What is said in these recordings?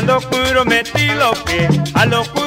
A lo oscuro hice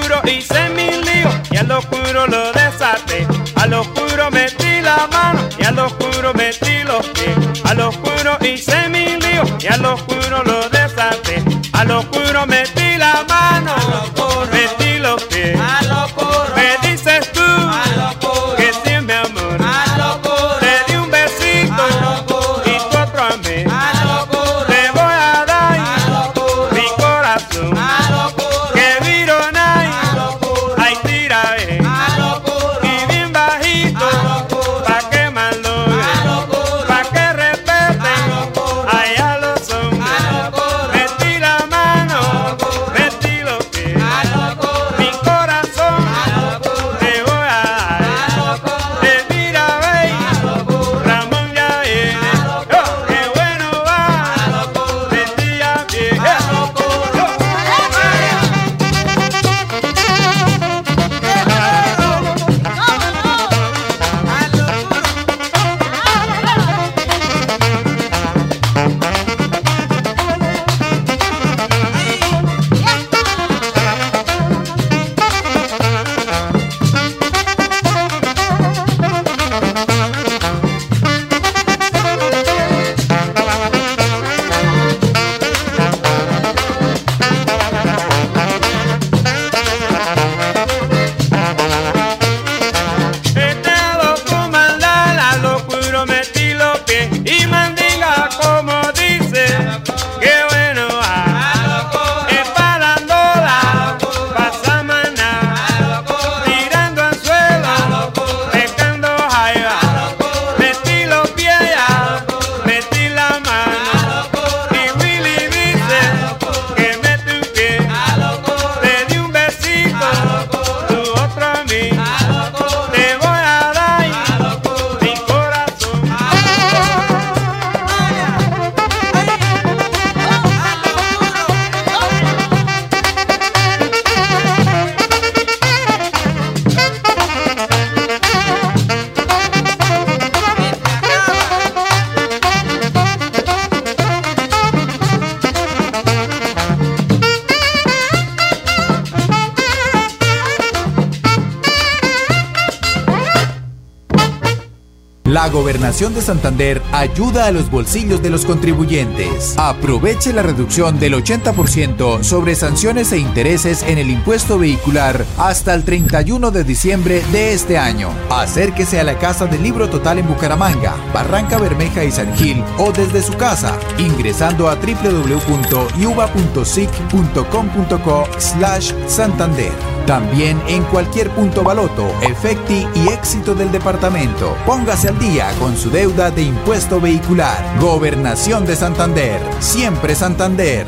Gobernación de Santander ayuda a los bolsillos de los contribuyentes. Aproveche la reducción del 80% sobre sanciones e intereses en el impuesto vehicular hasta el 31 de diciembre de este año. Acérquese a la Casa del Libro Total en Bucaramanga, Barranca Bermeja y San Gil o desde su casa ingresando a www.yuba.sic.com.co slash Santander. También en cualquier punto baloto, efecti y éxito del departamento. Póngase al día con su deuda de impuesto vehicular. Gobernación de Santander. Siempre Santander.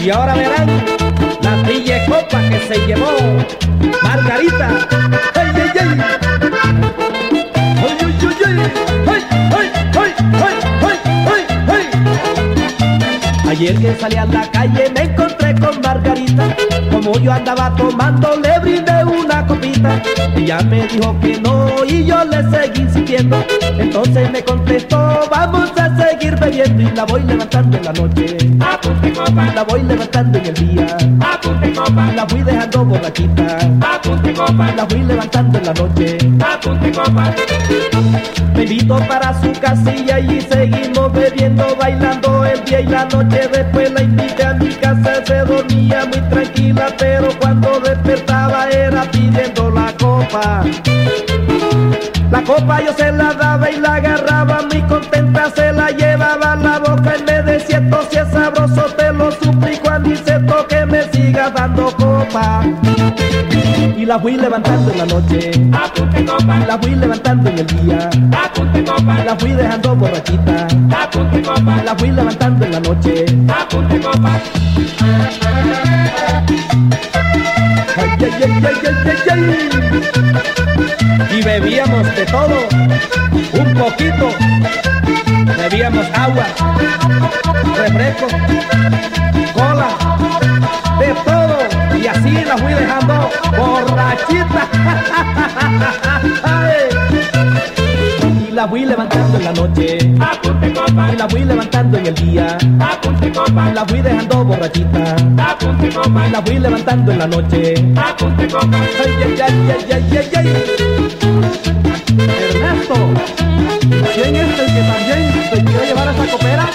Y ahora verán la copa que se llevó Margarita. Ayer que salí a la calle me encontré con Margarita. Como yo andaba tomando, le brindé una copita. Ella me dijo que no y yo le seguí insistiendo. Entonces me contestó, vamos a seguir bebiendo y la voy levantando en la noche. Apunte copa, La voy levantando en el día. apunte copa, La fui dejando borrachita. apunte copa, La fui levantando en la noche. apunte copa. Me invito para su casilla y seguimos bebiendo, bailando el día y la noche. Después la invité a mi casa, se dormía muy tranquila, pero cuando despertaba era pidiendo la copa. La copa yo se la daba y la agarraba muy contenta, se la llevaba a la boca y me decía, esto si es sabroso, te lo suplico, aniceto, que me sigas dando copa. Y la fui levantando en la noche, Apunte copa, la fui levantando en el día. apunte copa, La fui dejando borrachita, apunte copa, la fui levantando en la noche. apunte copa. Y bebíamos de todo, un poquito. Bebíamos agua, refresco, cola, de todo. Y así la fui dejando borrachita. La fui levantando en la noche. Apunte copa, Y la fui levantando en el día. apunte copa, La fui dejando borrachita. apunte copa, La fui levantando en la noche. apunte copa. Ay, ay, ay, ay, ay, ay, ay. Ernesto, ¿quién es el que también se quiere llevar a esa copera?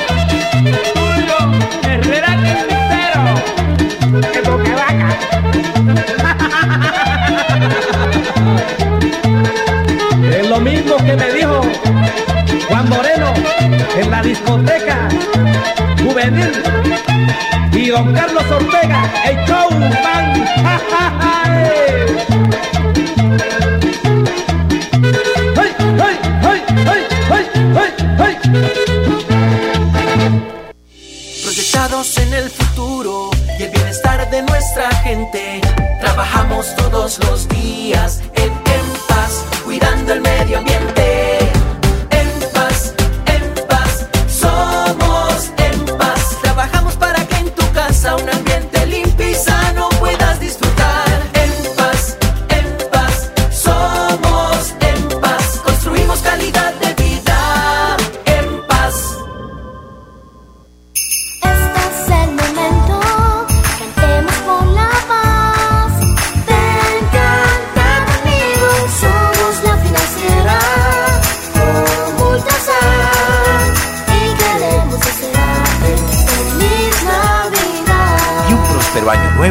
Juan Moreno en la discoteca juvenil y don Carlos Ortega, el showman. ¡Ja, ja!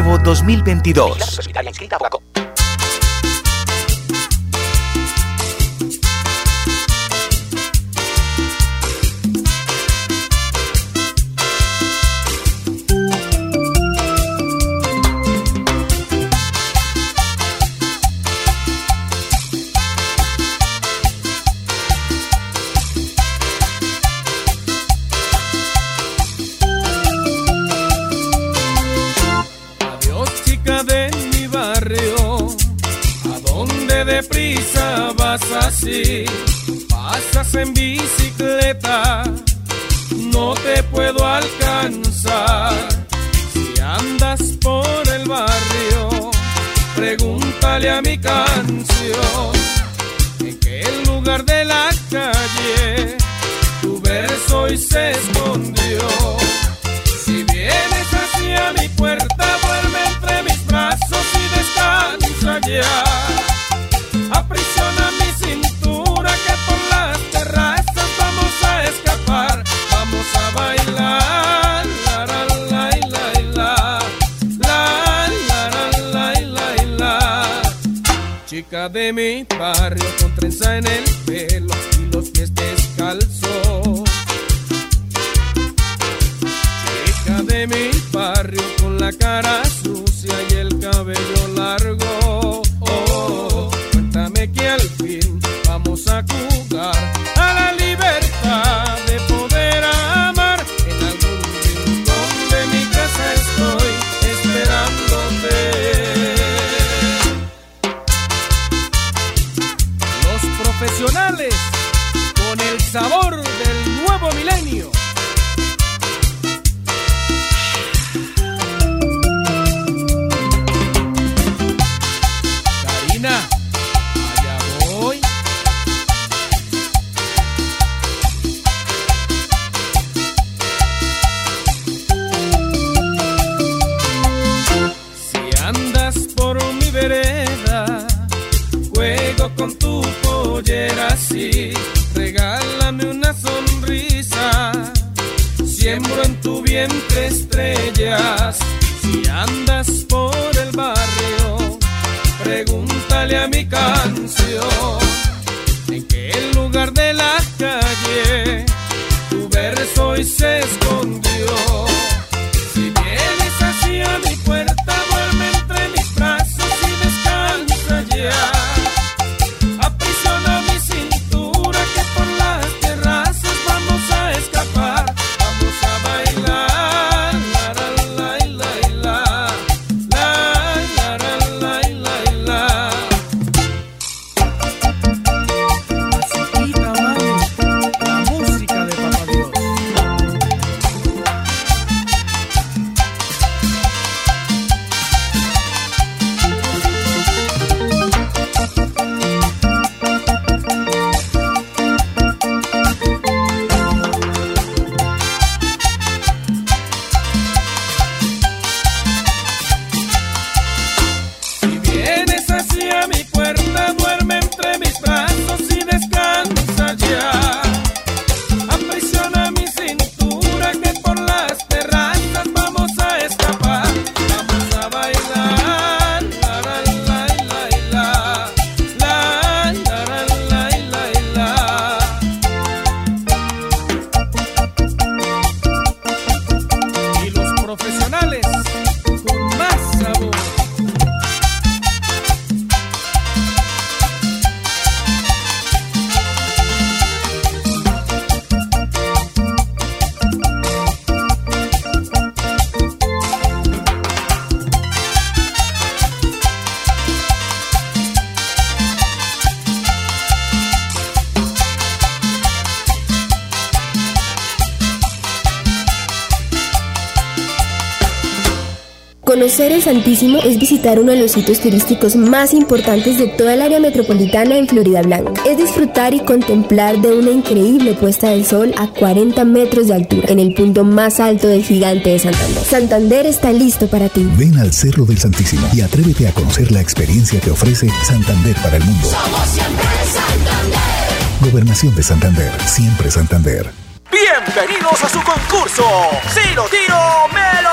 Nuevo 2022. Vas así? Pasas en bicicleta, no te puedo alcanzar. Si andas por el barrio, pregúntale a mi canción, en qué lugar de la calle tu verso hoy se. De mi barrio con trenza en el pelo y los pies descalzos. Chica de mi barrio con la cara sucia y el cabello largo. Oh, cuéntame que al fin vamos a jugar tu vientre estrellas. Si andas por el barrio, pregúntale a mi canción. En qué lugar de la calle tu verso hoy se escondió. Si vienes hacia mi puerta, Conocer el Santísimo es visitar uno de los sitios turísticos más importantes de toda el área metropolitana en Florida Blanca. Es disfrutar y contemplar de una increíble puesta del sol a 40 metros de altura, en el punto más alto del gigante de Santander. Santander está listo para ti. Ven al Cerro del Santísimo y atrévete a conocer la experiencia que ofrece Santander para el mundo. Gobernación de Santander, siempre Santander. Bienvenidos a su concurso. Si lo tiro, me lo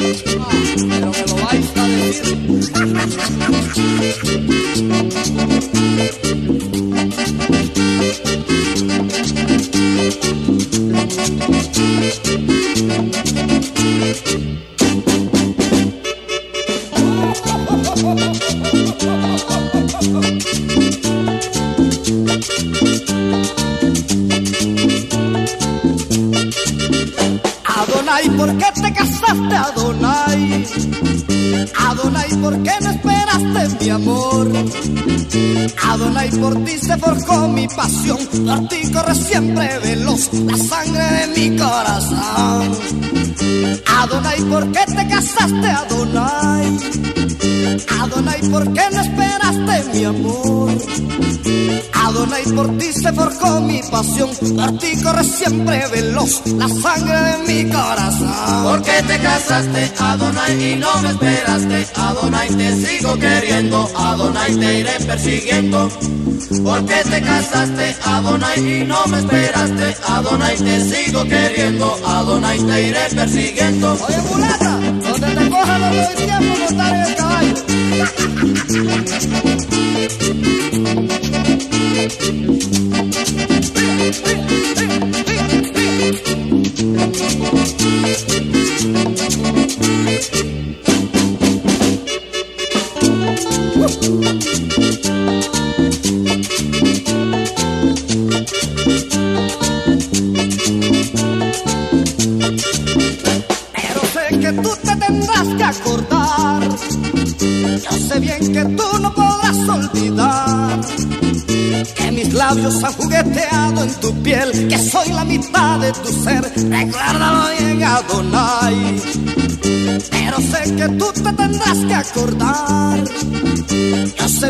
Pero me lo vais a decir. Te casaste, Adonai? Adonai, ¿por qué no esperaste mi amor? Adonai, por ti se forjó mi pasión, por ti corre siempre veloz la sangre de mi corazón. Adonai, ¿por qué te casaste, Adonai? Adonai, ¿por qué no esperaste mi amor? Adonai, por ti se forjó mi pasión, por ti corre siempre veloz la sangre de mi corazón. ¿Por qué te casaste, Adonai, y no me esperaste? Adonai, te sigo queriendo, Adonai, te iré persiguiendo. ¿Por qué te casaste, Adonai, y no me esperaste? Adonai, te sigo queriendo, Adonai, te iré persiguiendo. Oye, mulata, donde te coja no doy tiempo montar el caballo. Música de tu ser. Recuérdalo bien, Adonai. Pero sé que tú te tendrás que acordar.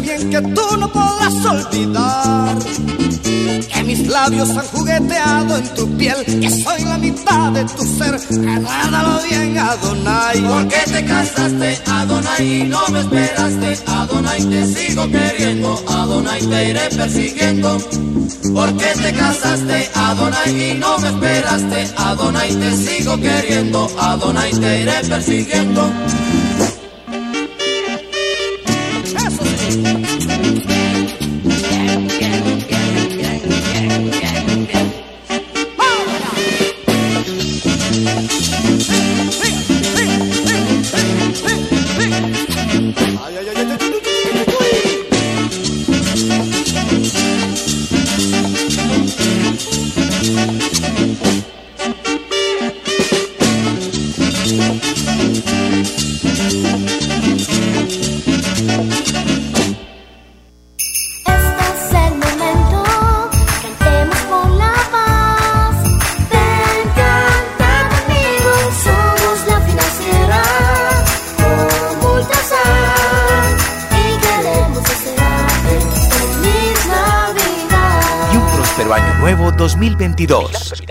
Bien que tú no podrás olvidar que mis labios han jugueteado en tu piel, que soy la mitad de tu ser. Recuérdalo bien, Adonai. ¿Por qué te casaste, Adonai, y no me esperaste? Adonai, te sigo queriendo, Adonai, te iré persiguiendo. ¿Por qué te casaste, Adonai, y no me esperaste? Adonai, te sigo queriendo, Adonai, te iré persiguiendo.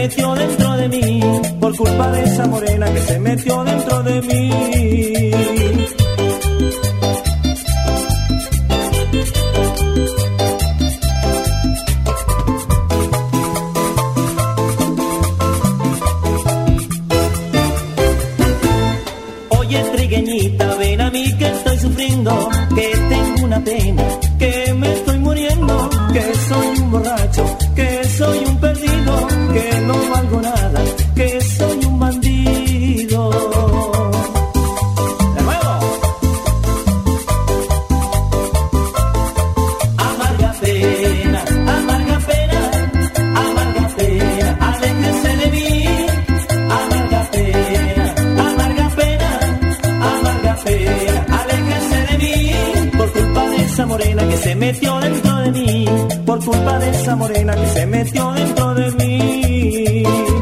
Metió dentro de mí. Por culpa de esa morena que se metió dentro de mí. Metió dentro de mí. Por culpa de esa morena que se metió dentro de mí.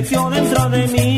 Metió dentro de mí.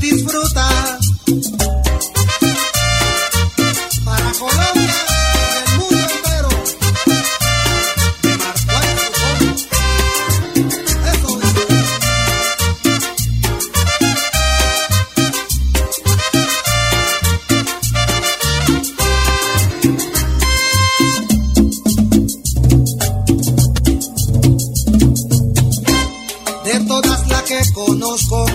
disfruta. Para Colombia, el mundo entero. Marco Eso. De todas las que conozco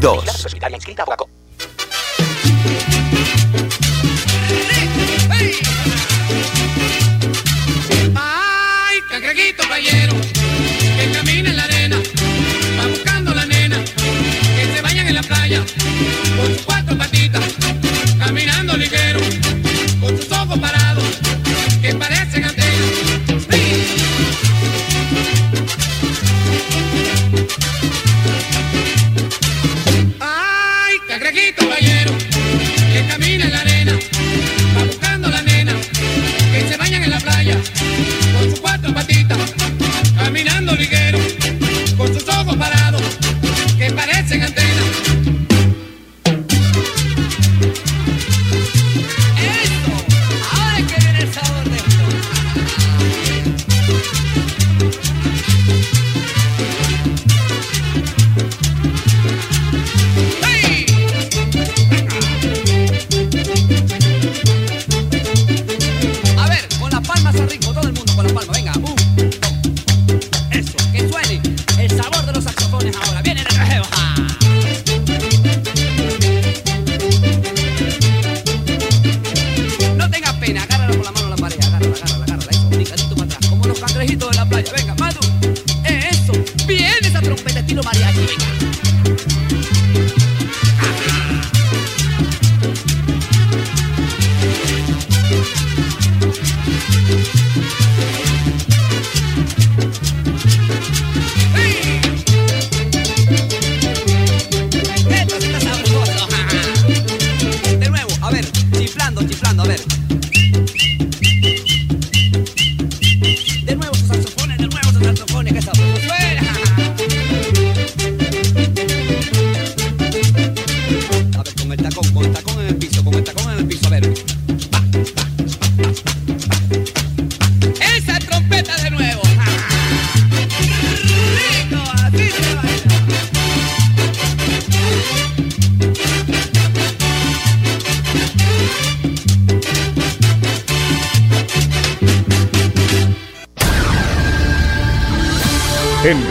2022. Ay, cangreguito playero, que camina en la arena, va buscando la nena, que se bañan en la playa, con sus cuatro patitas, caminando ligero, con sus ojos parados, que parecen antenas.